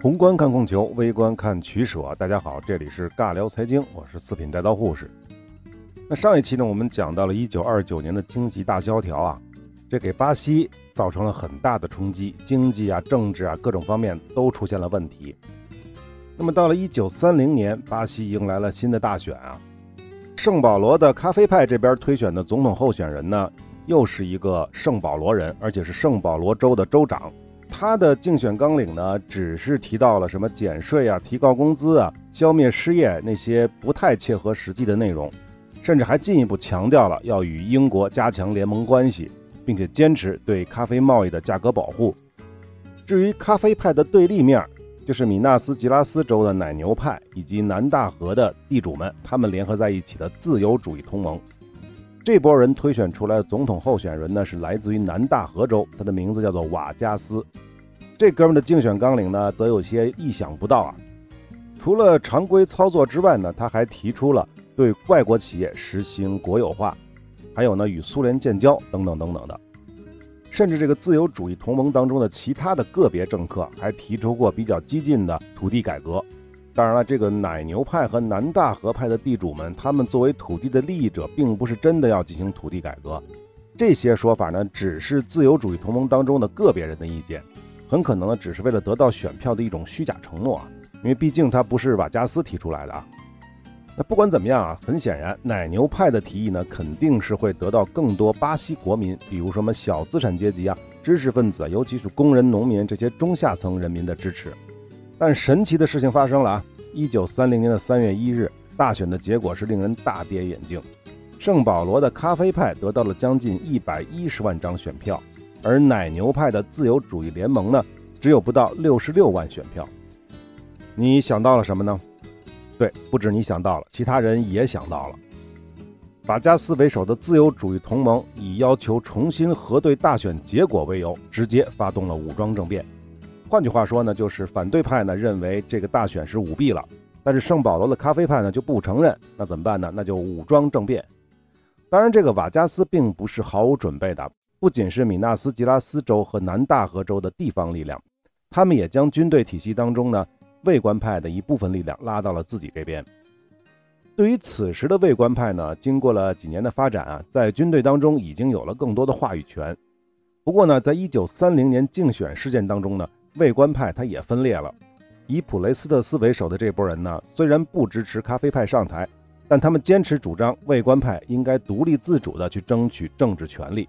宏观看供求，微观看取舍。大家好，这里是尬聊财经，我是四品带刀护士。那上一期呢，我们讲到了一九二九年的经济大萧条啊，这给巴西造成了很大的冲击，经济啊、政治啊各种方面都出现了问题。那么到了一九三零年，巴西迎来了新的大选啊，圣保罗的咖啡派这边推选的总统候选人呢，又是一个圣保罗人，而且是圣保罗州的州长。他的竞选纲领呢，只是提到了什么减税啊、提高工资啊、消灭失业那些不太切合实际的内容，甚至还进一步强调了要与英国加强联盟关系，并且坚持对咖啡贸易的价格保护。至于咖啡派的对立面，就是米纳斯吉拉斯州的奶牛派以及南大河的地主们，他们联合在一起的自由主义同盟。这波人推选出来的总统候选人呢，是来自于南大河州，他的名字叫做瓦加斯。这哥们的竞选纲领呢，则有些意想不到啊。除了常规操作之外呢，他还提出了对外国企业实行国有化，还有呢与苏联建交等等等等的。甚至这个自由主义同盟当中的其他的个别政客还提出过比较激进的土地改革。当然了，这个奶牛派和南大河派的地主们，他们作为土地的利益者，并不是真的要进行土地改革。这些说法呢，只是自由主义同盟当中的个别人的意见。很可能呢，只是为了得到选票的一种虚假承诺啊，因为毕竟他不是瓦加斯提出来的啊。那不管怎么样啊，很显然，奶牛派的提议呢，肯定是会得到更多巴西国民，比如什么小资产阶级啊、知识分子，尤其是工人、农民这些中下层人民的支持。但神奇的事情发生了啊！一九三零年的三月一日，大选的结果是令人大跌眼镜，圣保罗的咖啡派得到了将近一百一十万张选票。而奶牛派的自由主义联盟呢，只有不到六十六万选票。你想到了什么呢？对，不止你想到了，其他人也想到了。法加斯为首的自由主义同盟以要求重新核对大选结果为由，直接发动了武装政变。换句话说呢，就是反对派呢认为这个大选是舞弊了，但是圣保罗的咖啡派呢就不承认。那怎么办呢？那就武装政变。当然，这个瓦加斯并不是毫无准备的。不仅是米纳斯吉拉斯州和南大河州的地方力量，他们也将军队体系当中呢卫官派的一部分力量拉到了自己这边。对于此时的卫官派呢，经过了几年的发展啊，在军队当中已经有了更多的话语权。不过呢，在一九三零年竞选事件当中呢，卫官派他也分裂了。以普雷斯特斯为首的这波人呢，虽然不支持咖啡派上台，但他们坚持主张卫官派应该独立自主地去争取政治权利。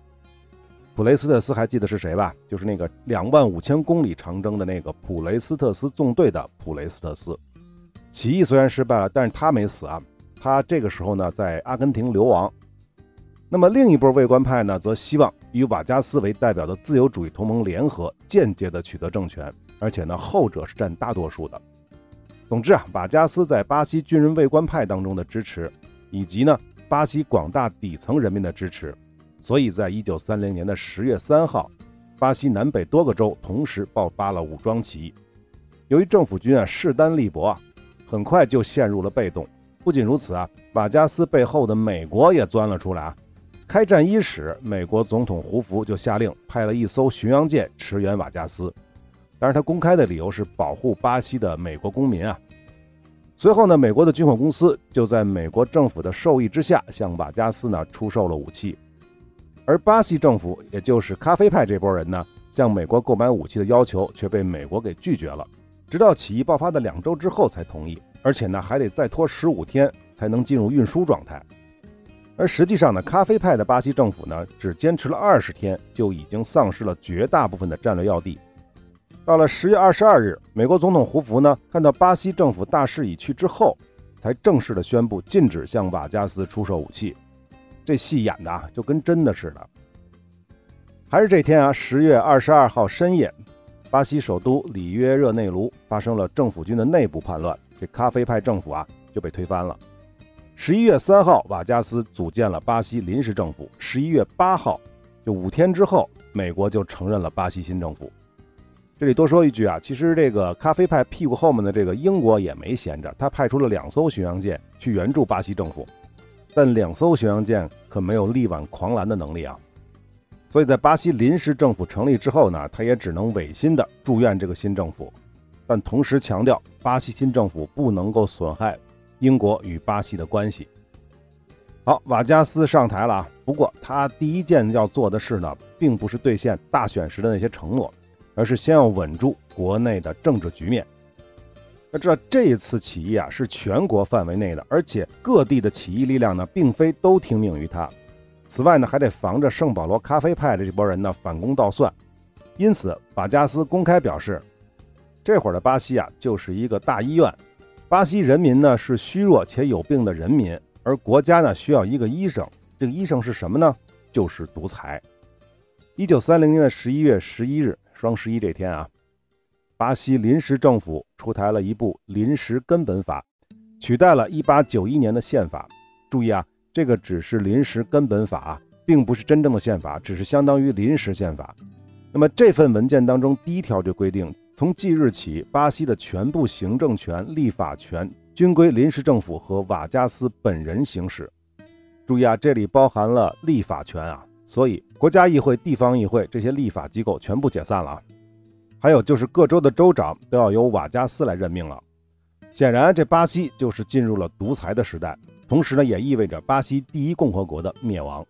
普雷斯特斯还记得是谁吧？就是那个两万五千公里长征的那个普雷斯特斯纵队的普雷斯特斯。起义虽然失败了，但是他没死啊。他这个时候呢，在阿根廷流亡。那么另一波卫官派呢，则希望与瓦加斯为代表的自由主义同盟联合，间接的取得政权，而且呢，后者是占大多数的。总之啊，瓦加斯在巴西军人卫官派当中的支持，以及呢，巴西广大底层人民的支持。所以在一九三零年的十月三号，巴西南北多个州同时爆发了武装起义。由于政府军啊势单力薄啊，很快就陷入了被动。不仅如此啊，瓦加斯背后的美国也钻了出来啊。开战伊始，美国总统胡佛就下令派了一艘巡洋舰驰援瓦加斯，但是他公开的理由是保护巴西的美国公民啊。随后呢，美国的军火公司就在美国政府的授意之下，向瓦加斯呢出售了武器。而巴西政府，也就是咖啡派这波人呢，向美国购买武器的要求却被美国给拒绝了，直到起义爆发的两周之后才同意，而且呢还得再拖十五天才能进入运输状态。而实际上呢，咖啡派的巴西政府呢，只坚持了二十天，就已经丧失了绝大部分的战略要地。到了十月二十二日，美国总统胡佛呢，看到巴西政府大势已去之后，才正式的宣布禁止向瓦加斯出售武器。这戏演的啊，就跟真的似的。还是这天啊，十月二十二号深夜，巴西首都里约热内卢发生了政府军的内部叛乱，这咖啡派政府啊就被推翻了。十一月三号，瓦加斯组建了巴西临时政府。十一月八号，就五天之后，美国就承认了巴西新政府。这里多说一句啊，其实这个咖啡派屁股后面的这个英国也没闲着，他派出了两艘巡洋舰去援助巴西政府，但两艘巡洋舰可没有力挽狂澜的能力啊。所以在巴西临时政府成立之后呢，他也只能违心的祝愿这个新政府，但同时强调巴西新政府不能够损害英国与巴西的关系。好，瓦加斯上台了啊，不过他第一件要做的事呢，并不是兑现大选时的那些承诺，而是先要稳住国内的政治局面。要知道，这一次起义啊是全国范围内的，而且各地的起义力量呢，并非都听命于他。此外呢，还得防着圣保罗咖啡派的这波人呢反攻倒算，因此法加斯公开表示，这会儿的巴西啊就是一个大医院，巴西人民呢是虚弱且有病的人民，而国家呢需要一个医生，这个医生是什么呢？就是独裁。一九三零年的十一月十一日，双十一这天啊，巴西临时政府出台了一部临时根本法，取代了一八九一年的宪法。注意啊。这个只是临时根本法，并不是真正的宪法，只是相当于临时宪法。那么这份文件当中第一条就规定，从即日起，巴西的全部行政权、立法权均归临时政府和瓦加斯本人行使。注意啊，这里包含了立法权啊，所以国家议会、地方议会这些立法机构全部解散了啊。还有就是各州的州长都要由瓦加斯来任命了。显然，这巴西就是进入了独裁的时代。同时呢，也意味着巴西第一共和国的灭亡。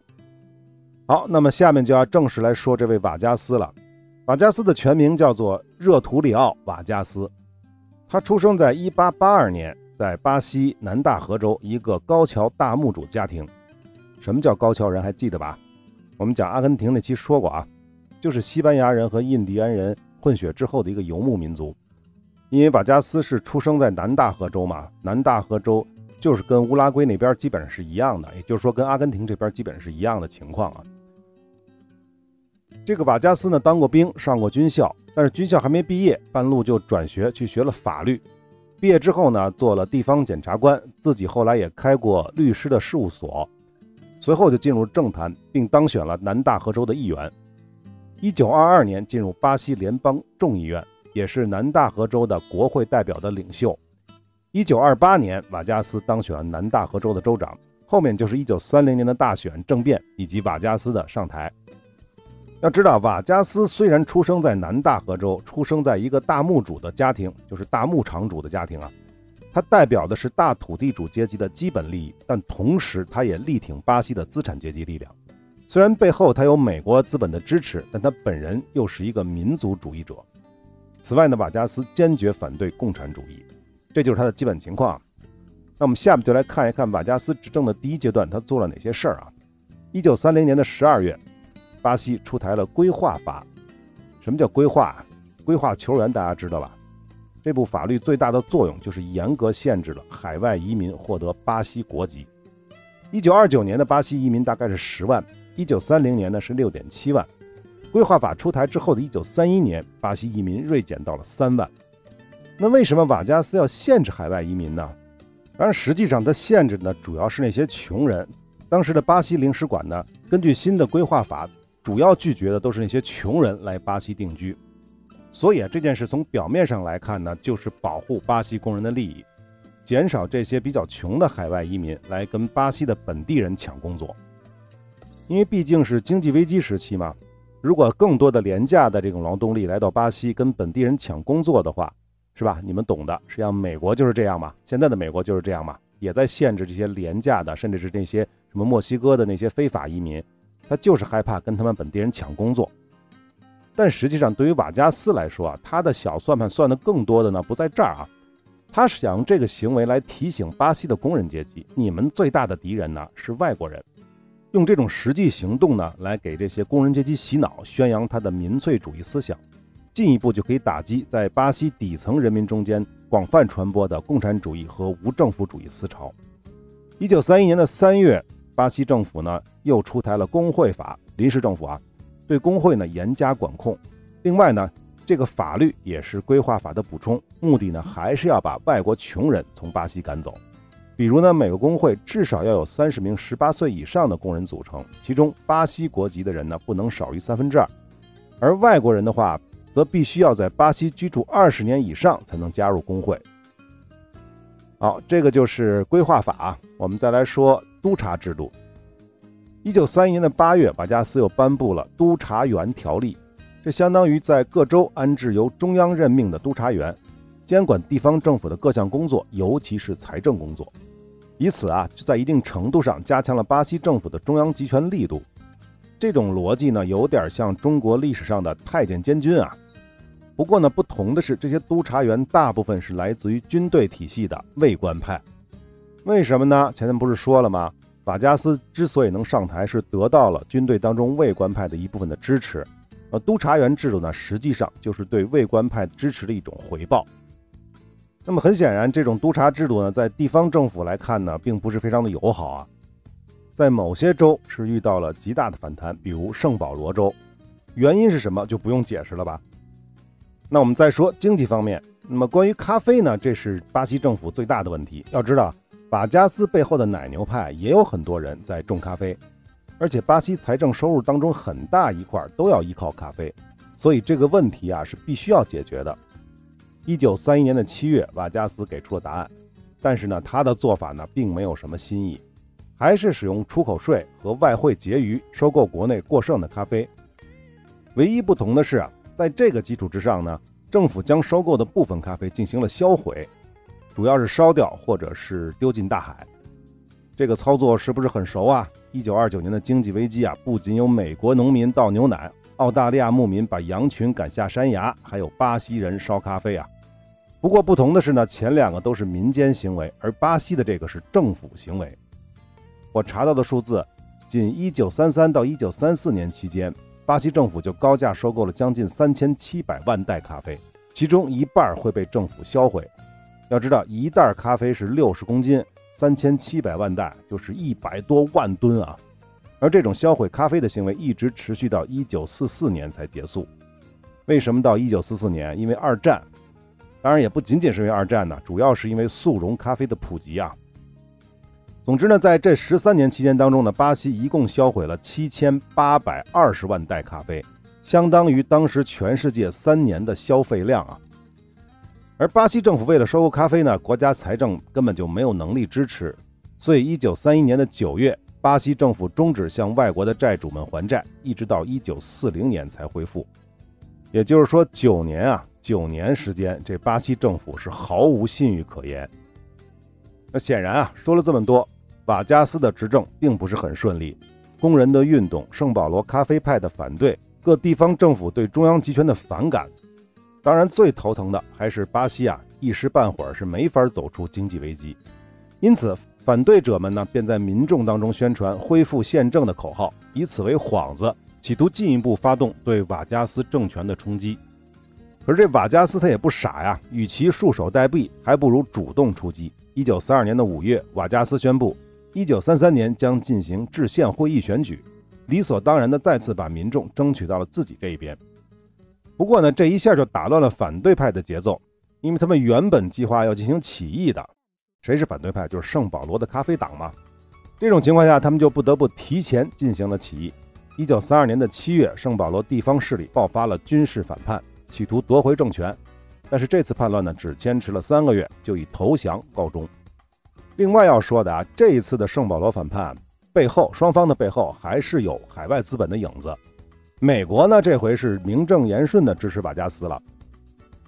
好，那么下面就要正式来说这位瓦加斯了。瓦加斯的全名叫做热图里奥·瓦加斯，他出生在1882年，在巴西南大河州一个高桥大牧主家庭。什么叫高桥人？还记得吧？我们讲阿根廷那期说过啊，就是西班牙人和印第安人混血之后的一个游牧民族。因为瓦加斯是出生在南大河州嘛，南大河州。就是跟乌拉圭那边基本上是一样的，也就是说跟阿根廷这边基本是一样的情况啊。这个瓦加斯呢当过兵，上过军校，但是军校还没毕业，半路就转学去学了法律。毕业之后呢，做了地方检察官，自己后来也开过律师的事务所，随后就进入政坛，并当选了南大河州的议员。一九二二年进入巴西联邦众议院，也是南大河州的国会代表的领袖。一九二八年，瓦加斯当选南大河州的州长。后面就是一九三零年的大选政变以及瓦加斯的上台。要知道，瓦加斯虽然出生在南大河州，出生在一个大牧主的家庭，就是大牧场主的家庭啊，他代表的是大土地主阶级的基本利益，但同时他也力挺巴西的资产阶级力量。虽然背后他有美国资本的支持，但他本人又是一个民族主义者。此外呢，瓦加斯坚决反对共产主义。这就是他的基本情况。那我们下面就来看一看瓦加斯执政的第一阶段，他做了哪些事儿啊？一九三零年的十二月，巴西出台了规划法。什么叫规划？规划球员大家知道吧？这部法律最大的作用就是严格限制了海外移民获得巴西国籍。一九二九年的巴西移民大概是十万，一九三零年呢是六点七万。规划法出台之后的一九三一年，巴西移民锐减到了三万。那为什么瓦加斯要限制海外移民呢？当然，实际上他限制的主要是那些穷人。当时的巴西领事馆呢，根据新的规划法，主要拒绝的都是那些穷人来巴西定居。所以啊，这件事从表面上来看呢，就是保护巴西工人的利益，减少这些比较穷的海外移民来跟巴西的本地人抢工作。因为毕竟是经济危机时期嘛，如果更多的廉价的这种劳动力来到巴西跟本地人抢工作的话，是吧？你们懂的。实际上，美国就是这样嘛。现在的美国就是这样嘛，也在限制这些廉价的，甚至是那些什么墨西哥的那些非法移民，他就是害怕跟他们本地人抢工作。但实际上，对于瓦加斯来说啊，他的小算盘算的更多的呢，不在这儿啊。他是想用这个行为来提醒巴西的工人阶级，你们最大的敌人呢是外国人，用这种实际行动呢来给这些工人阶级洗脑，宣扬他的民粹主义思想。进一步就可以打击在巴西底层人民中间广泛传播的共产主义和无政府主义思潮。一九三一年的三月，巴西政府呢又出台了工会法，临时政府啊，对工会呢严加管控。另外呢，这个法律也是规划法的补充，目的呢还是要把外国穷人从巴西赶走。比如呢，每个工会至少要有三十名十八岁以上的工人组成，其中巴西国籍的人呢不能少于三分之二，而外国人的话。则必须要在巴西居住二十年以上才能加入工会。好，这个就是规划法。我们再来说督察制度。一九三一年的八月，瓦加斯又颁布了督察员条例，这相当于在各州安置由中央任命的督察员，监管地方政府的各项工作，尤其是财政工作。以此啊，就在一定程度上加强了巴西政府的中央集权力度。这种逻辑呢，有点像中国历史上的太监监军啊。不过呢，不同的是，这些督察员大部分是来自于军队体系的卫官派。为什么呢？前面不是说了吗？法加斯之所以能上台，是得到了军队当中卫官派的一部分的支持。呃，督察员制度呢，实际上就是对卫官派支持的一种回报。那么很显然，这种督察制度呢，在地方政府来看呢，并不是非常的友好啊。在某些州是遇到了极大的反弹，比如圣保罗州。原因是什么，就不用解释了吧？那我们再说经济方面。那么关于咖啡呢，这是巴西政府最大的问题。要知道。瓦加斯背后的奶牛派也有很多人在种咖啡，而且巴西财政收入当中很大一块都要依靠咖啡，所以这个问题啊是必须要解决的。一九三一年的七月，瓦加斯给出了答案，但是呢，他的做法呢并没有什么新意，还是使用出口税和外汇结余收购国内过剩的咖啡。唯一不同的是啊，在这个基础之上呢，政府将收购的部分咖啡进行了销毁。主要是烧掉或者是丢进大海，这个操作是不是很熟啊？一九二九年的经济危机啊，不仅有美国农民倒牛奶，澳大利亚牧民把羊群赶下山崖，还有巴西人烧咖啡啊。不过不同的是呢，前两个都是民间行为，而巴西的这个是政府行为。我查到的数字，仅一九三三到一九三四年期间，巴西政府就高价收购了将近三千七百万袋咖啡，其中一半会被政府销毁。要知道，一袋咖啡是六十公斤，三千七百万袋就是一百多万吨啊！而这种销毁咖啡的行为一直持续到一九四四年才结束。为什么到一九四四年？因为二战。当然，也不仅仅是因为二战呢，主要是因为速溶咖啡的普及啊。总之呢，在这十三年期间当中呢，巴西一共销毁了七千八百二十万袋咖啡，相当于当时全世界三年的消费量啊！而巴西政府为了收购咖啡呢，国家财政根本就没有能力支持，所以一九三一年的九月，巴西政府终止向外国的债主们还债，一直到一九四零年才恢复。也就是说，九年啊，九年时间，这巴西政府是毫无信誉可言。那显然啊，说了这么多，瓦加斯的执政并不是很顺利，工人的运动、圣保罗咖啡派的反对、各地方政府对中央集权的反感。当然，最头疼的还是巴西啊，一时半会儿是没法走出经济危机。因此，反对者们呢，便在民众当中宣传恢复宪政的口号，以此为幌子，企图进一步发动对瓦加斯政权的冲击。可是这瓦加斯他也不傻呀，与其束手待毙，还不如主动出击。一九三二年的五月，瓦加斯宣布，一九三三年将进行制宪会议选举，理所当然的再次把民众争取到了自己这一边。不过呢，这一下就打乱了反对派的节奏，因为他们原本计划要进行起义的。谁是反对派？就是圣保罗的咖啡党嘛。这种情况下，他们就不得不提前进行了起义。一九三二年的七月，圣保罗地方势力爆发了军事反叛，企图夺回政权。但是这次叛乱呢，只坚持了三个月，就以投降告终。另外要说的啊，这一次的圣保罗反叛背后，双方的背后还是有海外资本的影子。美国呢，这回是名正言顺的支持瓦加斯了，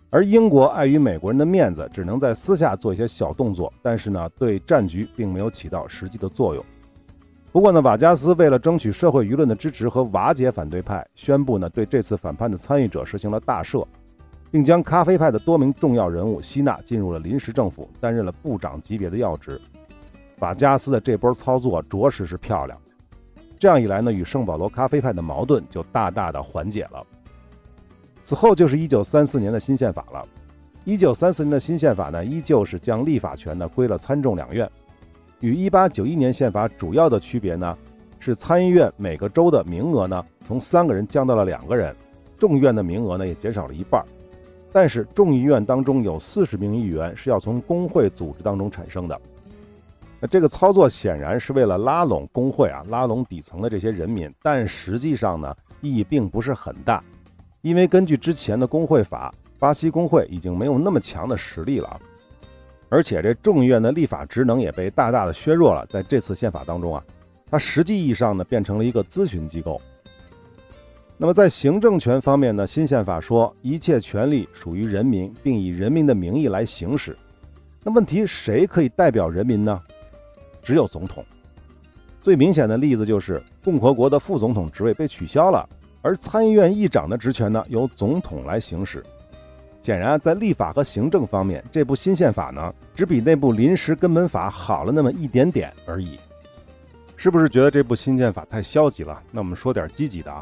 而英国碍于美国人的面子，只能在私下做一些小动作，但是呢，对战局并没有起到实际的作用。不过呢，瓦加斯为了争取社会舆论的支持和瓦解反对派，宣布呢对这次反叛的参与者实行了大赦，并将咖啡派的多名重要人物吸纳进入了临时政府，担任了部长级别的要职。瓦加斯的这波操作着实是漂亮。这样一来呢，与圣保罗咖啡派的矛盾就大大的缓解了。此后就是一九三四年的新宪法了。一九三四年的新宪法呢，依旧是将立法权呢归了参众两院。与一八九一年宪法主要的区别呢，是参议院每个州的名额呢从三个人降到了两个人，众议院的名额呢也减少了一半。但是众议院当中有四十名议员是要从工会组织当中产生的。那这个操作显然是为了拉拢工会啊，拉拢底层的这些人民，但实际上呢，意义并不是很大，因为根据之前的工会法，巴西工会已经没有那么强的实力了，而且这众议院的立法职能也被大大的削弱了。在这次宪法当中啊，它实际意义上呢变成了一个咨询机构。那么在行政权方面呢，新宪法说一切权利属于人民，并以人民的名义来行使。那问题谁可以代表人民呢？只有总统。最明显的例子就是共和国的副总统职位被取消了，而参议院议长的职权呢由总统来行使。显然，在立法和行政方面，这部新宪法呢只比那部临时根本法好了那么一点点而已。是不是觉得这部新宪法太消极了？那我们说点积极的啊。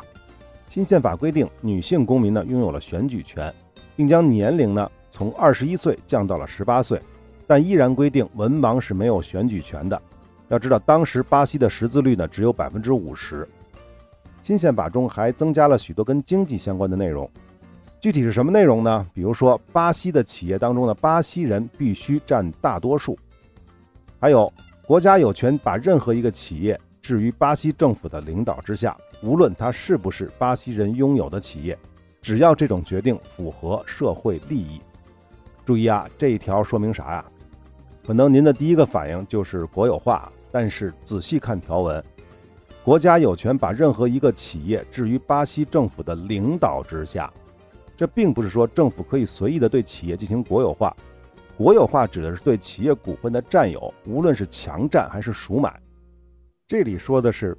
新宪法规定，女性公民呢拥有了选举权，并将年龄呢从二十一岁降到了十八岁。但依然规定文盲是没有选举权的。要知道，当时巴西的识字率呢只有百分之五十。新宪法中还增加了许多跟经济相关的内容，具体是什么内容呢？比如说，巴西的企业当中的巴西人必须占大多数，还有国家有权把任何一个企业置于巴西政府的领导之下，无论它是不是巴西人拥有的企业，只要这种决定符合社会利益。注意啊，这一条说明啥呀？可能您的第一个反应就是国有化，但是仔细看条文，国家有权把任何一个企业置于巴西政府的领导之下。这并不是说政府可以随意的对企业进行国有化，国有化指的是对企业股份的占有，无论是强占还是赎买。这里说的是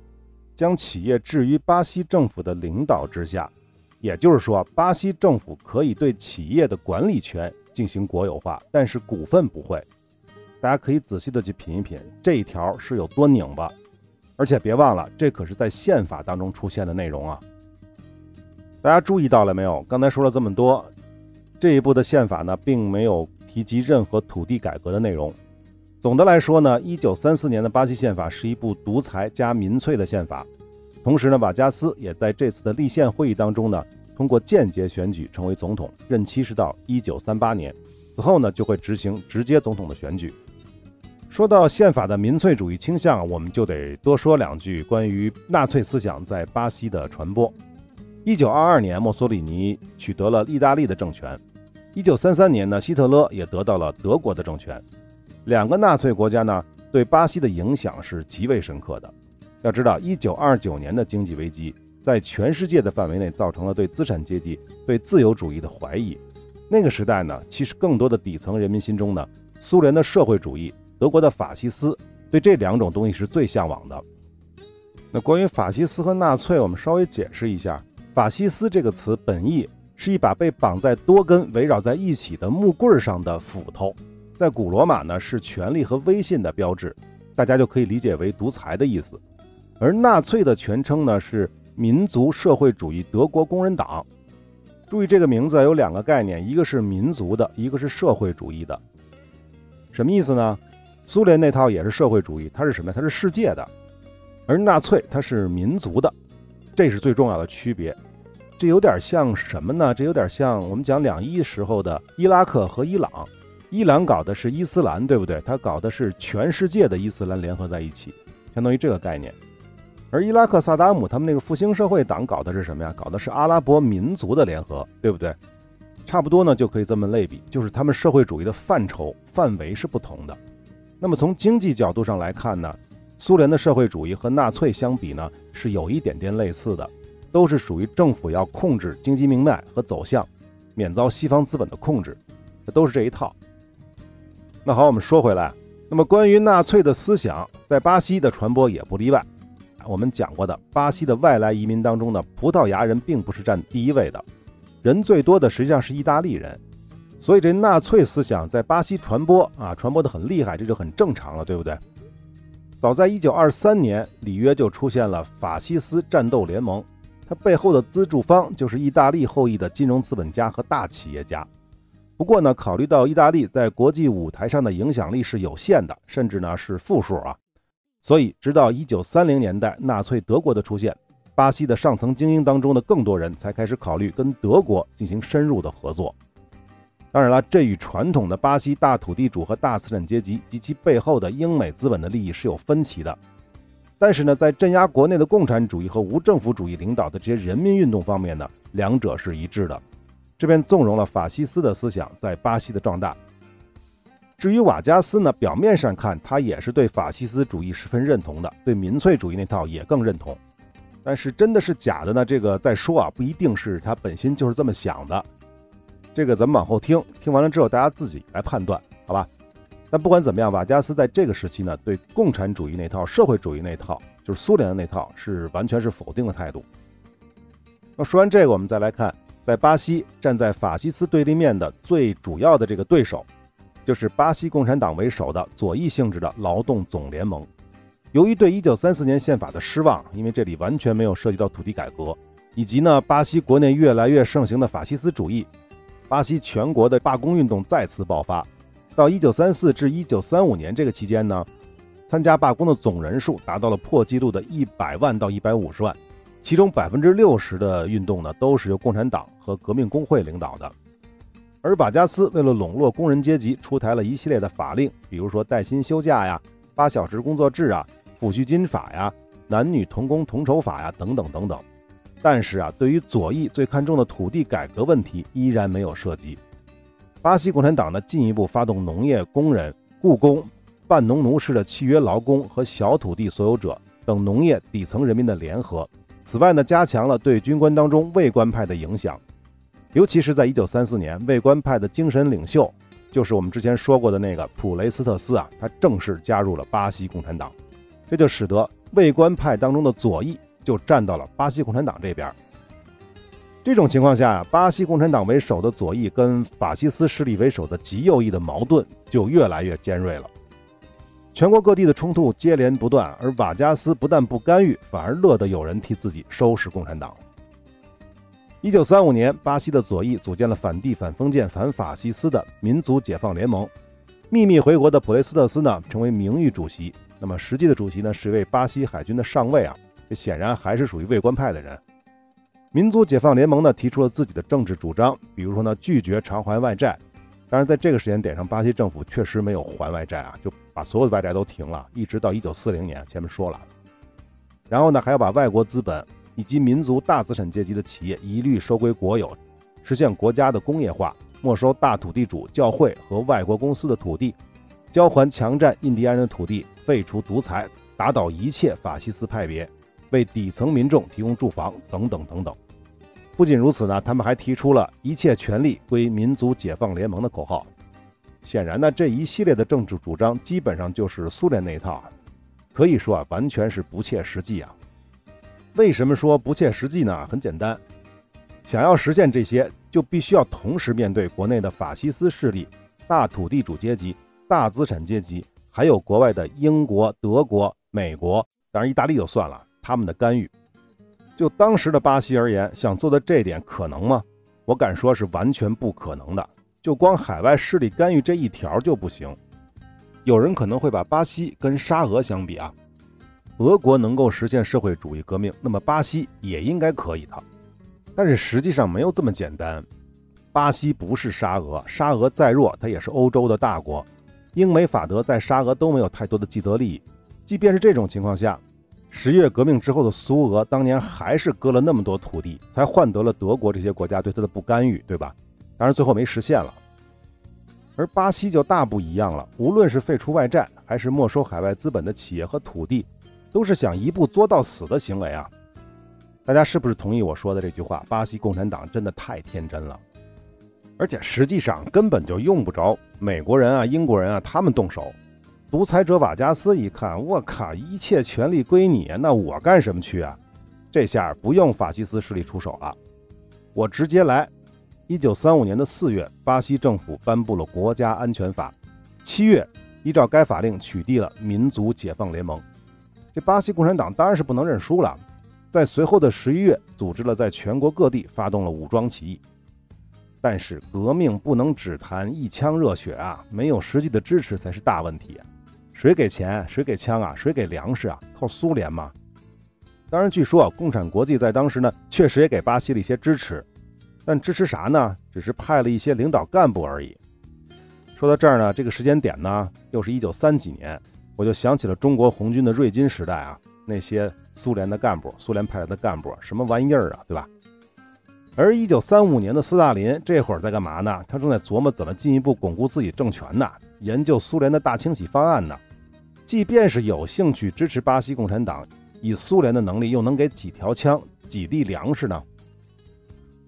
将企业置于巴西政府的领导之下，也就是说，巴西政府可以对企业的管理权进行国有化，但是股份不会。大家可以仔细的去品一品这一条是有多拧巴，而且别忘了，这可是在宪法当中出现的内容啊！大家注意到了没有？刚才说了这么多，这一部的宪法呢，并没有提及任何土地改革的内容。总的来说呢，一九三四年的巴西宪法是一部独裁加民粹的宪法。同时呢，瓦加斯也在这次的立宪会议当中呢，通过间接选举成为总统，任期是到一九三八年，此后呢，就会执行直接总统的选举。说到宪法的民粹主义倾向，我们就得多说两句关于纳粹思想在巴西的传播。一九二二年，墨索里尼取得了意大利的政权；一九三三年呢，希特勒也得到了德国的政权。两个纳粹国家呢，对巴西的影响是极为深刻的。要知道，一九二九年的经济危机在全世界的范围内造成了对资产阶级、对自由主义的怀疑。那个时代呢，其实更多的底层人民心中呢，苏联的社会主义。德国的法西斯对这两种东西是最向往的。那关于法西斯和纳粹，我们稍微解释一下。法西斯这个词本意是一把被绑在多根围绕在一起的木棍上的斧头，在古罗马呢是权力和威信的标志，大家就可以理解为独裁的意思。而纳粹的全称呢是民族社会主义德国工人党。注意这个名字有两个概念，一个是民族的，一个是社会主义的。什么意思呢？苏联那套也是社会主义，它是什么它是世界的，而纳粹它是民族的，这是最重要的区别。这有点像什么呢？这有点像我们讲两伊时候的伊拉克和伊朗。伊朗搞的是伊斯兰，对不对？他搞的是全世界的伊斯兰联合在一起，相当于这个概念。而伊拉克萨达姆他们那个复兴社会党搞的是什么呀？搞的是阿拉伯民族的联合，对不对？差不多呢，就可以这么类比，就是他们社会主义的范畴范围是不同的。那么从经济角度上来看呢，苏联的社会主义和纳粹相比呢，是有一点点类似的，都是属于政府要控制经济命脉和走向，免遭西方资本的控制，这都是这一套。那好，我们说回来，那么关于纳粹的思想在巴西的传播也不例外。我们讲过的，巴西的外来移民当中呢，葡萄牙人并不是占第一位的，人最多的实际上是意大利人。所以这纳粹思想在巴西传播啊，传播的很厉害，这就很正常了，对不对？早在一九二三年，里约就出现了法西斯战斗联盟，它背后的资助方就是意大利后裔的金融资本家和大企业家。不过呢，考虑到意大利在国际舞台上的影响力是有限的，甚至呢是负数啊，所以直到一九三零年代纳粹德国的出现，巴西的上层精英当中的更多人才开始考虑跟德国进行深入的合作。当然了，这与传统的巴西大土地主和大资产阶级及其背后的英美资本的利益是有分歧的。但是呢，在镇压国内的共产主义和无政府主义领导的这些人民运动方面呢，两者是一致的，这便纵容了法西斯的思想在巴西的壮大。至于瓦加斯呢，表面上看他也是对法西斯主义十分认同的，对民粹主义那套也更认同。但是真的是假的呢？这个再说啊，不一定是他本心就是这么想的。这个咱们往后听，听完了之后大家自己来判断，好吧？但不管怎么样，瓦加斯在这个时期呢，对共产主义那套、社会主义那套，就是苏联的那套，是完全是否定的态度。那说完这个，我们再来看，在巴西站在法西斯对立面的最主要的这个对手，就是巴西共产党为首的左翼性质的劳动总联盟。由于对1934年宪法的失望，因为这里完全没有涉及到土地改革，以及呢巴西国内越来越盛行的法西斯主义，巴西全国的罢工运动再次爆发。到一九三四至一九三五年这个期间呢，参加罢工的总人数达到了破纪录的一百万到一百五十万，其中百分之六十的运动呢都是由共产党和革命工会领导的。而瓦加斯为了笼络工人阶级，出台了一系列的法令，比如说带薪休假呀、八小时工作制啊、抚恤金法呀、男女同工同酬法呀等等等等。但是啊，对于左翼最看重的土地改革问题，依然没有涉及。巴西共产党呢，进一步发动农业工人、雇工、半农奴式的契约劳工和小土地所有者等农业底层人民的联合。此外呢，加强了对军官当中卫官派的影响，尤其是在1934年，卫官派的精神领袖，就是我们之前说过的那个普雷斯特斯啊，他正式加入了巴西共产党，这就使得卫官派当中的左翼就站到了巴西共产党这边。这种情况下，巴西共产党为首的左翼跟法西斯势力为首的极右翼的矛盾就越来越尖锐了。全国各地的冲突接连不断，而瓦加斯不但不干预，反而乐得有人替自己收拾共产党。一九三五年，巴西的左翼组建了反帝、反封建、反法西斯的民族解放联盟。秘密回国的普雷斯特斯呢，成为名誉主席。那么实际的主席呢，是一位巴西海军的上尉啊，这显然还是属于卫官派的人。民族解放联盟呢提出了自己的政治主张，比如说呢拒绝偿还外债。当然，在这个时间点上，巴西政府确实没有还外债啊，就把所有的外债都停了，一直到一九四零年。前面说了，然后呢还要把外国资本以及民族大资产阶级的企业一律收归国有，实现国家的工业化，没收大土地主、教会和外国公司的土地，交还强占印第安人的土地，废除独裁，打倒一切法西斯派别，为底层民众提供住房等等等等。不仅如此呢，他们还提出了一切权利归民族解放联盟的口号。显然呢，这一系列的政治主张基本上就是苏联那一套，可以说啊，完全是不切实际啊。为什么说不切实际呢？很简单，想要实现这些，就必须要同时面对国内的法西斯势力、大土地主阶级、大资产阶级，还有国外的英国、德国、美国，当然意大利就算了，他们的干预。就当时的巴西而言，想做到这点可能吗？我敢说是完全不可能的。就光海外势力干预这一条就不行。有人可能会把巴西跟沙俄相比啊，俄国能够实现社会主义革命，那么巴西也应该可以的。但是实际上没有这么简单。巴西不是沙俄，沙俄再弱，它也是欧洲的大国。英美法德在沙俄都没有太多的既得利益。即便是这种情况下。十月革命之后的苏俄，当年还是割了那么多土地，才换得了德国这些国家对他的不干预，对吧？当然最后没实现了。而巴西就大不一样了，无论是废除外债，还是没收海外资本的企业和土地，都是想一步作到死的行为啊！大家是不是同意我说的这句话？巴西共产党真的太天真了，而且实际上根本就用不着美国人啊、英国人啊他们动手。独裁者瓦加斯一看，我靠，一切权力归你，那我干什么去啊？这下不用法西斯势力出手了，我直接来。一九三五年的四月，巴西政府颁布了国家安全法，七月依照该法令取缔了民族解放联盟。这巴西共产党当然是不能认输了，在随后的十一月，组织了在全国各地发动了武装起义。但是革命不能只谈一腔热血啊，没有实际的支持才是大问题。谁给钱？谁给枪啊？谁给粮食啊？靠苏联吗？当然，据说共产国际在当时呢，确实也给巴西了一些支持，但支持啥呢？只是派了一些领导干部而已。说到这儿呢，这个时间点呢，又是一九三几年，我就想起了中国红军的瑞金时代啊。那些苏联的干部，苏联派来的干部，什么玩意儿啊，对吧？而一九三五年的斯大林这会儿在干嘛呢？他正在琢磨怎么进一步巩固自己政权呢，研究苏联的大清洗方案呢。即便是有兴趣支持巴西共产党，以苏联的能力，又能给几条枪、几粒粮食呢？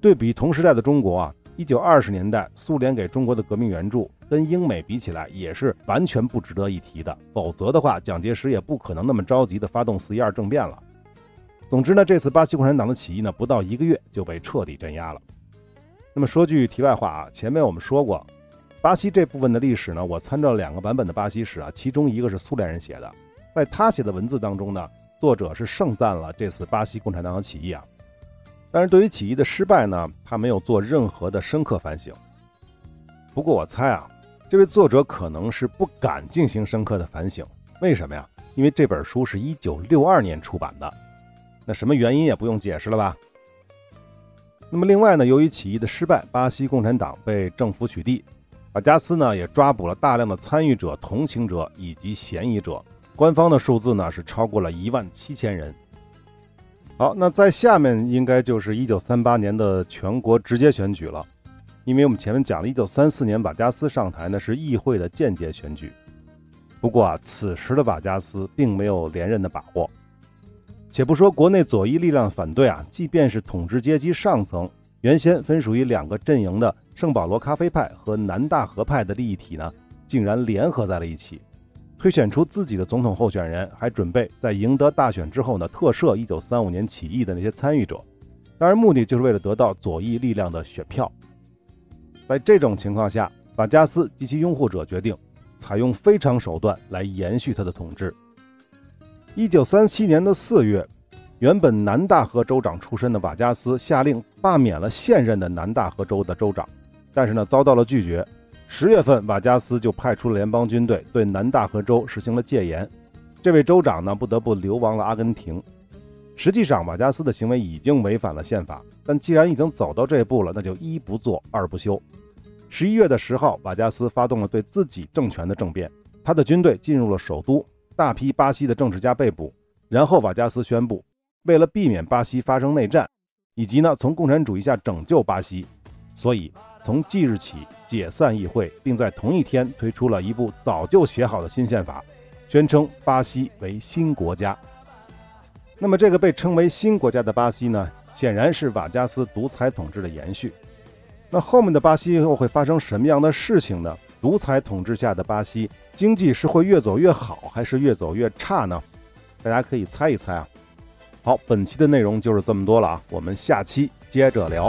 对比同时代的中国啊，一九二十年代苏联给中国的革命援助，跟英美比起来也是完全不值得一提的。否则的话，蒋介石也不可能那么着急的发动四一二政变了。总之呢，这次巴西共产党的起义呢，不到一个月就被彻底镇压了。那么说句题外话啊，前面我们说过。巴西这部分的历史呢，我参照了两个版本的巴西史啊，其中一个是苏联人写的，在他写的文字当中呢，作者是盛赞了这次巴西共产党的起义啊，但是对于起义的失败呢，他没有做任何的深刻反省。不过我猜啊，这位作者可能是不敢进行深刻的反省，为什么呀？因为这本书是一九六二年出版的，那什么原因也不用解释了吧？那么另外呢，由于起义的失败，巴西共产党被政府取缔。法加斯呢也抓捕了大量的参与者、同情者以及嫌疑者，官方的数字呢是超过了一万七千人。好，那在下面应该就是一九三八年的全国直接选举了，因为我们前面讲了一九三四年瓦加斯上台呢是议会的间接选举。不过啊，此时的瓦加斯并没有连任的把握。且不说国内左翼力量反对啊，即便是统治阶级上层。原先分属于两个阵营的圣保罗咖啡派和南大河派的利益体呢，竟然联合在了一起，推选出自己的总统候选人，还准备在赢得大选之后呢，特赦1935年起义的那些参与者。当然，目的就是为了得到左翼力量的选票。在这种情况下，法加斯及其拥护者决定采用非常手段来延续他的统治。1937年的4月。原本南大河州长出身的瓦加斯下令罢免了现任的南大河州的州长，但是呢遭到了拒绝。十月份，瓦加斯就派出联邦军队对南大河州实行了戒严，这位州长呢不得不流亡了阿根廷。实际上，瓦加斯的行为已经违反了宪法，但既然已经走到这一步了，那就一不做二不休。十一月的十号，瓦加斯发动了对自己政权的政变，他的军队进入了首都，大批巴西的政治家被捕，然后瓦加斯宣布。为了避免巴西发生内战，以及呢从共产主义下拯救巴西，所以从即日起解散议会，并在同一天推出了一部早就写好的新宪法，宣称巴西为新国家。那么这个被称为新国家的巴西呢，显然是瓦加斯独裁统治的延续。那后面的巴西又会发生什么样的事情呢？独裁统治下的巴西经济是会越走越好，还是越走越差呢？大家可以猜一猜啊。好，本期的内容就是这么多了啊，我们下期接着聊。